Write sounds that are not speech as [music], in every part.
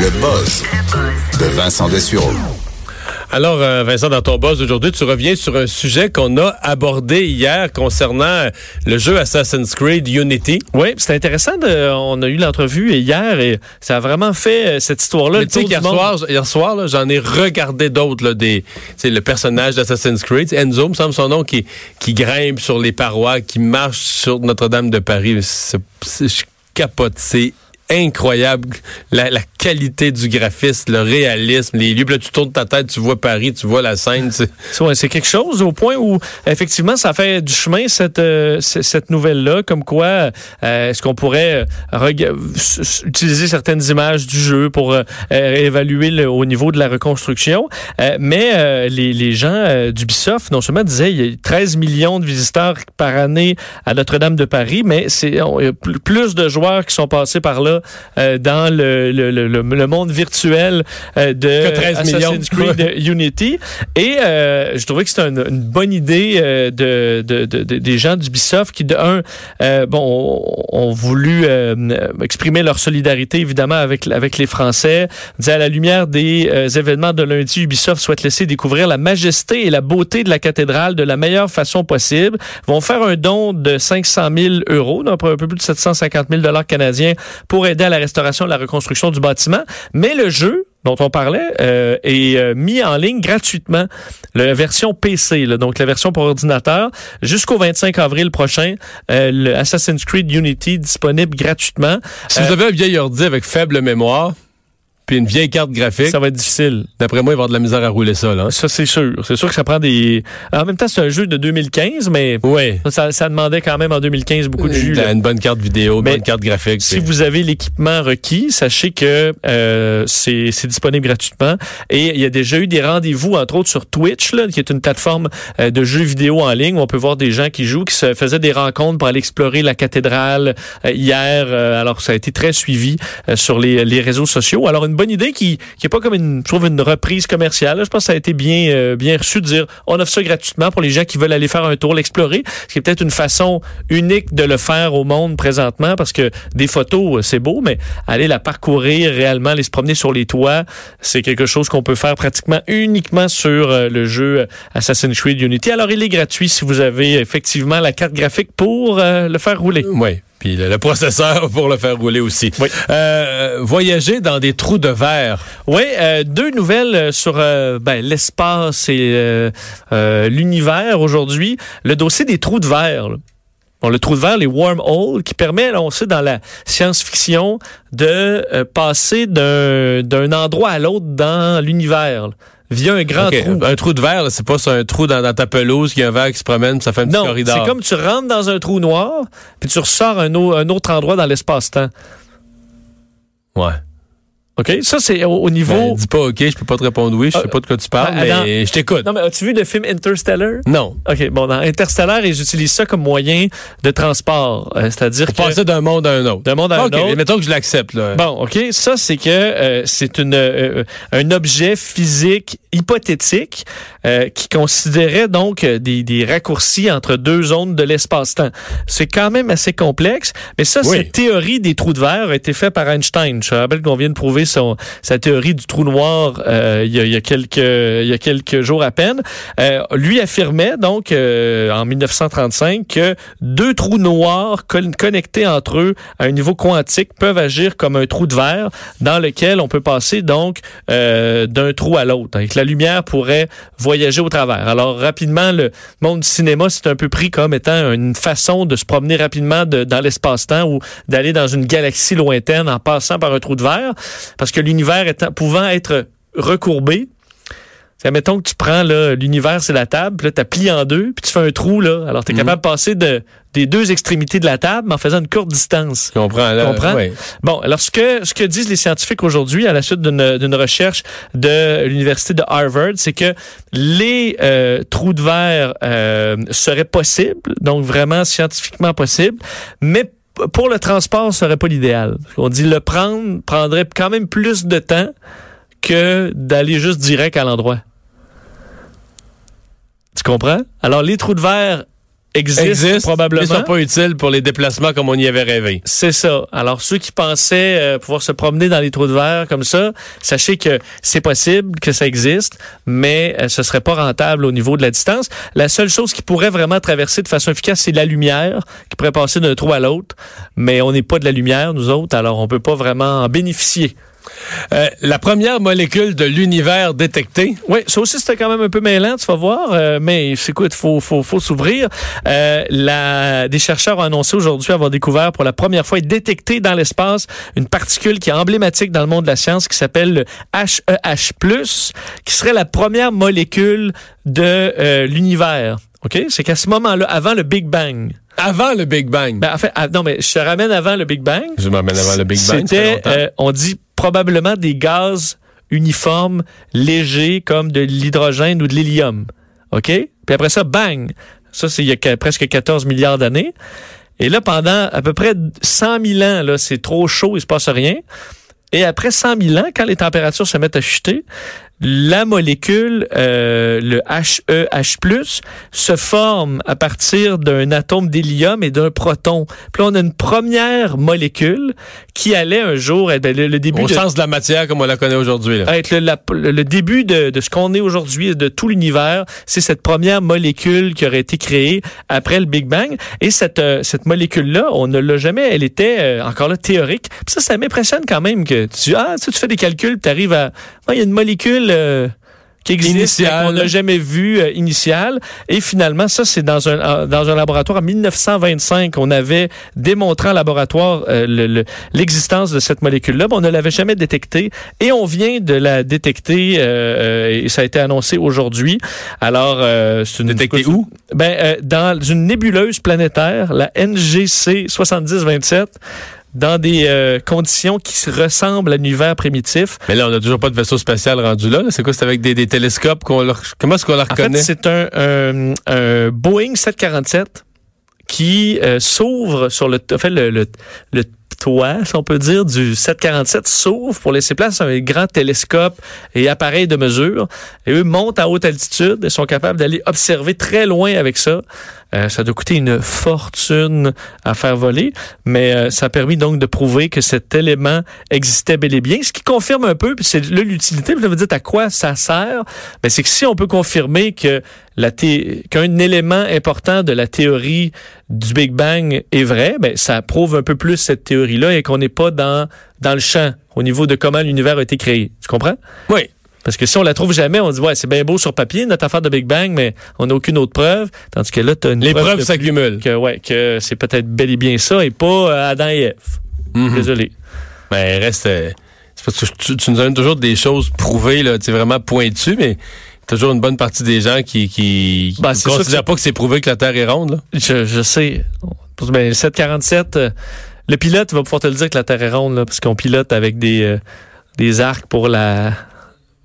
Le buzz de Vincent Dessureau. Alors, euh, Vincent, dans ton boss aujourd'hui, tu reviens sur un sujet qu'on a abordé hier concernant le jeu Assassin's Creed Unity. Oui, c'est intéressant. De, on a eu l'entrevue hier et ça a vraiment fait euh, cette histoire-là. Tu sais hier soir, hier soir, j'en ai regardé d'autres. Des, c'est le personnage d'Assassin's Creed, Enzo, me semble son nom, qui, qui grimpe sur les parois, qui marche sur Notre-Dame de Paris. C'est, je capote. C'est incroyable. La, la, qualité du graphisme, le réalisme, les lieux. Là, tu tournes ta tête, tu vois Paris, tu vois la scène. C'est quelque chose au point où, effectivement, ça fait du chemin, cette, euh, cette nouvelle-là, comme quoi euh, est-ce qu'on pourrait euh, utiliser certaines images du jeu pour évaluer le, au niveau de la reconstruction. mais les, les gens d'Ubisoft, non seulement disaient il y a 13 millions de visiteurs par année à Notre-Dame de Paris, mais c'est plus de joueurs qui sont passés par là euh, dans le, le, le, le, monde virtuel euh, de Assassin's Creed [laughs] Unity. Et euh, je trouvais que c'était une, une, bonne idée euh, de, de, de, des gens d'Ubisoft qui, de un, bon, ont, voulu exprimer leur solidarité, évidemment, avec, avec les Français. à la lumière des événements de lundi, Ubisoft souhaite laisser découvrir la majesté et la beauté de la cathédrale de la meilleure façon possible. Ils vont faire un don de 500 000 euros, donc un peu plus de 750 000 dollars canadiens pour aider à la restauration et la reconstruction du bâtiment. Mais le jeu, dont on parlait euh, est euh, mis en ligne gratuitement, la version PC, là, donc la version pour ordinateur, jusqu'au 25 avril prochain, euh, le Assassin's Creed Unity disponible gratuitement. Si vous avez un vieil ordi avec faible mémoire, puis une vieille carte graphique. Ça va être difficile. D'après moi, il va y avoir de la misère à rouler ça. Là. Ça, c'est sûr. C'est sûr que ça prend des... En même temps, c'est un jeu de 2015, mais ouais. ça, ça demandait quand même en 2015 beaucoup de jus. Une, bonne carte vidéo, une bonne carte graphique. Si vous avez l'équipement requis, sachez que euh, c'est disponible gratuitement. Et il y a déjà eu des rendez-vous, entre autres sur Twitch, là, qui est une plateforme euh, de jeux vidéo en ligne où on peut voir des gens qui jouent, qui se faisaient des rencontres pour aller explorer la cathédrale euh, hier. Euh, alors, ça a été très suivi sur les, les réseaux sociaux. Alors, une bonne idée qui qui est pas comme une, je trouve une reprise commerciale. Je pense que ça a été bien, euh, bien reçu de dire on offre ça gratuitement pour les gens qui veulent aller faire un tour, l'explorer. Ce qui est peut-être une façon unique de le faire au monde présentement parce que des photos, euh, c'est beau, mais aller la parcourir réellement, aller se promener sur les toits, c'est quelque chose qu'on peut faire pratiquement uniquement sur euh, le jeu Assassin's Creed Unity. Alors, il est gratuit si vous avez effectivement la carte graphique pour le faire rouler. Puis le, processeur pour le faire rouler aussi. Oui. Euh, voyager dans des trous de verre. Oui, euh, deux nouvelles sur euh, ben, l'espace et l'univers aujourd'hui. Le dossier des trous de verre. Bon, le trou de verre, les wormholes, qui permet, on sait, dans la science-fiction, de passer d'un endroit à l'autre dans l'univers via un grand trou. Un trou de verre, c'est pas un trou dans, ta pelouse qui a un verre qui se promène, ça fait un petit non, corridor. C'est comme tu rentres dans un trou noir, puis tu ressors un, un autre endroit dans l'espace-temps. Ouais. OK? Ça, c'est au, niveau. Ben, dis pas OK, je peux pas te répondre oui, je sais euh, pas de quoi tu parles, mais je t'écoute. Non, mais as-tu vu le film Interstellar? Non. OK, bon, dans Interstellar, ils utilisent ça comme moyen de transport. Euh, c'est-à-dire que. passer d'un monde à un autre. D'un monde à un autre. mettons que je l'accepte, là. Bon, OK. Ça, c'est que euh, c'est une un objet physique hypothétique qui considérait donc des, des raccourcis entre deux zones de l'espace-temps. C'est quand même assez complexe, mais ça, cette théorie des trous de verre a été faite par Einstein. Je rappelle qu'on vient de prouver son, sa théorie du trou noir euh, il, y a, il, y a, quelques, il y a quelques jours à peine. Euh, lui affirmait donc euh, en 1935 que deux trous noirs connectés entre eux à un niveau quantique peuvent agir comme un trou de verre dans lequel on peut passer donc d'un trou à l'autre. Avec la lumière pourrait voyager au travers. Alors rapidement, le monde du cinéma c'est un peu pris comme étant une façon de se promener rapidement de, dans l'espace-temps ou d'aller dans une galaxie lointaine en passant par un trou de verre parce que l'univers pouvant être recourbé, C'est, mettons que tu prends là, l'univers, c'est la table, puis là, tu plié en deux, puis tu fais un trou, là. Alors, tu es Mhm. capable de passer de, des deux extrémités de la table, mais en faisant une courte distance. Je comprends. Là, Comprends? ouais. Bon, alors ce que, ce que disent les scientifiques aujourd'hui, à la suite d'une d'une recherche de l'Université de Harvard, c'est que les euh, trous de verre euh, seraient possibles, donc vraiment scientifiquement possibles, mais pour le transport, ce serait pas l'idéal. On dit le prendre prendrait quand même plus de temps que d'aller juste direct à l'endroit. Tu comprends? Alors, les trous de verre existent, Existe, probablement. mais sont pas utiles pour les déplacements comme on y avait rêvé. C'est ça. Alors, ceux qui pensaient euh, pouvoir se promener dans les trous de verre comme ça, sachez que c'est possible, que ça existe, mais euh, ce serait pas rentable au niveau de la distance. La seule chose qui pourrait vraiment traverser de façon efficace, c'est la lumière, qui pourrait passer d'un trou à l'autre. Mais on n'est pas de la lumière, nous autres, alors on peut pas vraiment en bénéficier. Euh, la première molécule de l'univers détectée, Oui, ça aussi c'était quand même un peu mêlant, tu vas voir, euh, mais écoute, faut faut faut s'ouvrir. Euh, des chercheurs ont annoncé aujourd'hui avoir découvert pour la première fois et détecté dans l'espace une particule qui est emblématique dans le monde de la science qui s'appelle le HEH+, qui serait la première molécule de euh, l'univers. OK, c'est qu'à ce moment-là, avant le Big Bang. Avant le Big Bang. Ben, en fait, ah, non, mais je te ramène avant le Big Bang. je m'emmène avant le Big Bang. C'était, euh, on dit probablement des gaz uniformes, légers, comme de l'hydrogène ou de l'hélium. OK? Puis après ça, bang! Ça, c'est il y a que- presque 14 milliards d'années. Et là, pendant à peu près 100 000 ans, là, c'est trop chaud, il se passe rien. Et après 100 000 ans, quand les températures se mettent à chuter, la molécule, euh, le HEH+, se forme à partir d'un atome d'hélium et d'un proton. Puis là, on a une première molécule qui allait un jour être ben, le, le début Au de, sens de la matière comme on la connaît aujourd'hui. être le, la- le- début de, de ce qu'on est aujourd'hui, de tout l'univers. C'est cette première molécule qui aurait été créée après le Big Bang. Et cette, euh, cette molécule-là, on ne l'a jamais, elle était euh, encore là théorique. Puis ça, ça m'impressionne quand même que tu, ah, tu, tu fais des calculs, tu arrives à, Ah, il y a une molécule qui existe, qu'on n'a jamais vue euh, initiale. Et finalement, ça, c'est dans un, euh, dans un laboratoire en 1925. On avait démontré en laboratoire euh, le- le- l'existence de cette molécule-là, mais on ne l'avait jamais détectée. Et on vient de la détecter, euh, et ça a été annoncé aujourd'hui. Alors, c'est une Détecté où? Ben, dans une nébuleuse planétaire, la NGC 7027 dans des euh, conditions qui se ressemblent à l'univers primitif. Mais là, on n'a toujours pas de vaisseau spatial rendu là. là. C'est quoi? C'est avec des, des télescopes qu'on leur... Comment est-ce qu'on la En fait, reconnaît? c'est un, un, un Boeing 747 qui euh, s'ouvre sur le, en fait, le, le, le toit, si on peut dire, du 747 s'ouvre pour laisser place à un grand télescope et appareil de mesure. Et eux montent à haute altitude et sont capables d'aller observer très loin avec ça. Euh, ça doit coûter une fortune à faire voler, mais euh, ça a permis donc de prouver que cet élément existait bel et bien, ce qui confirme un peu, puis c'est là l'utilité. Vous me dites à quoi ça sert Ben c'est que si on peut confirmer que qu'un élément important de la théorie du Big Bang est vrai, ben ça prouve un peu plus cette théorie-là et qu'on n'est pas dans dans le champ au niveau de comment l'univers a été créé. Tu comprends? Oui. Parce que si on la trouve jamais, on dit ouais, c'est bien beau sur papier notre affaire de Big Bang, mais on n'a aucune autre preuve. Tandis que là, tu as une Les preuve preuves s'accumulent. que ouais, que c'est peut-être bel et bien ça et pas euh, Adam et Ève. Mhm. Désolé. Mais reste. euh, c'est parce que tu, tu nous donnes toujours des choses prouvées, là, tu sais, vraiment pointues, mais toujours une bonne partie des gens qui qui, Ben, considèrent pas que c'est prouvé que la Terre est ronde. Là. Je, je sais. Ben, le 747, euh, le pilote va pouvoir te le dire que la Terre est ronde, là, parce qu'on pilote avec des, euh, des arcs pour la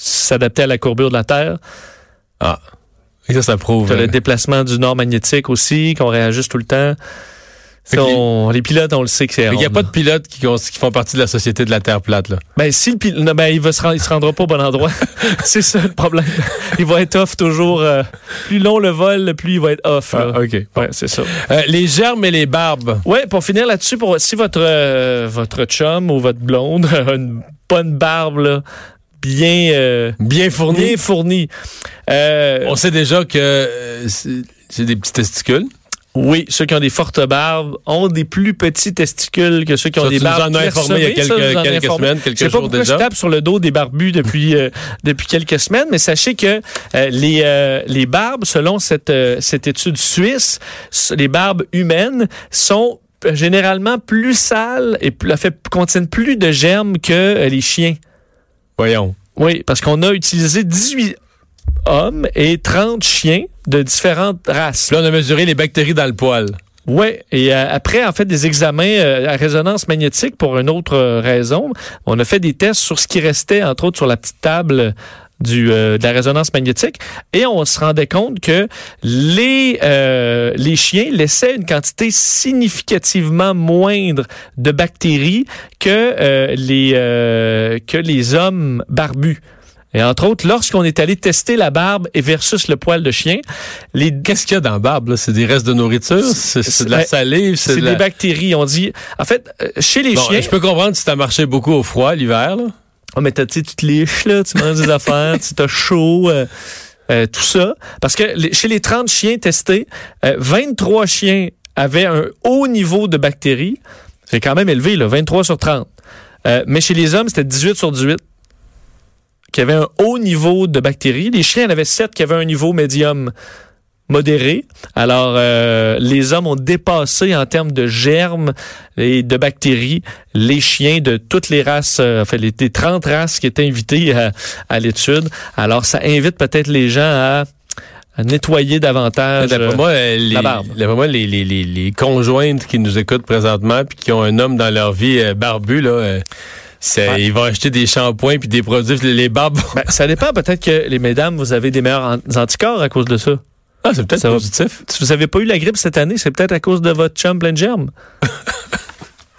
s'adapter à la courbure de la Terre. Ah. Et ça, ça prouve. T'as euh, le déplacement du nord magnétique aussi, qu'on réajuste tout le temps. On- les pilotes, on le sait que c'est Il n'y a pas de pilotes qui, font partie de la société de la Terre plate. Là. Ben, si le ben, il va se rendre, il se rendra pas au bon endroit. [laughs] c'est ça le problème. Il va être off toujours. euh, plus long le vol, plus il va être off. là. Ah, OK. Ouais, c'est ça. Euh, les germes et les barbes. Ouais, pour finir là-dessus, pour si votre euh, votre chum ou votre blonde a une bonne barbe là, bien euh, Bien fournis. bien fournie. Euh, On sait déjà que euh, c'est des petits testicules. oui, ceux qui ont des fortes barbes ont des plus petits testicules que ceux qui ont Ça, des tu nous barbes en informé il y a clairsemées. Ça, quelques- quelques semaines, quelques Je sais pas jours pourquoi déjà. je tape sur le dos des barbus depuis euh, [laughs] depuis quelques semaines, mais sachez que euh, les euh, les barbes, selon cette euh, cette étude suisse, les barbes humaines sont généralement plus sales et plus, fait, contiennent plus de germes que les chiens. Voyons. Oui, parce qu'on a utilisé 18 hommes et 30 chiens de différentes races. Là, on a mesuré les bactéries dans le poil. Oui, et euh, après, en fait, des examens euh, à résonance magnétique pour une autre euh, raison, on a fait des tests sur ce qui restait, entre autres, sur la petite table du, euh, de la résonance magnétique, et on se rendait compte que les, euh, les chiens laissaient une quantité significativement moindre de bactéries que, euh, les, euh, que les hommes barbus. Et entre autres, lorsqu'on est allé tester la barbe et versus le poil de chien, les Qu'est-ce qu'il y a dans la barbe? là? C'est des restes de nourriture? C'est de la Ouais, salive? c'est de des la... bactéries. On dit, en fait, euh, chez les Bon, chiens, je peux comprendre si t'as marché beaucoup au froid l'hiver. Oh, mais tu tu te liches, là, tu manges des affaires, tu t'as chaud, euh, euh, tout ça. Parce que chez les 30 chiens testés, euh, 23 chiens avaient un haut niveau de bactéries. C'est quand même élevé, là, 23 sur 30. Euh, mais chez les hommes, c'était 18 sur 18 qui avaient un haut niveau de bactéries. Les chiens, il y en avait 7 qui avaient un niveau médium modéré. Alors, euh, les hommes ont dépassé en termes de germes et de bactéries les chiens de toutes les races, euh, enfin, les, les 30 races qui étaient invitées à, à l'étude. Alors, ça invite peut-être les gens à, nettoyer davantage. D'après euh, moi, euh, les, la barbe. d'après moi, les, les, les, les conjointes qui nous écoutent présentement puis qui ont un homme dans leur vie euh, barbu, là, euh, Ouais. ils vont acheter des shampoings puis des produits. Les, barbes ben, ça dépend. Peut-être que les mesdames, vous avez des meilleurs an- anticorps à cause de ça. Ah, c'est peut-être positif. Si vous n'avez pas eu la grippe cette année, c'est peut-être à cause de votre chum plein de germes? [laughs]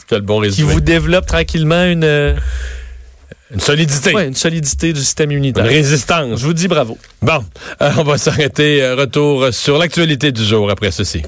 C'est le bon qui résumé. vous développe tranquillement une, euh, Une solidité. ouais, une solidité du système Une immunitaire. résistance. Je vous dis bravo. Bon, euh, on va s'arrêter. euh, Retour sur l'actualité du jour après ceci.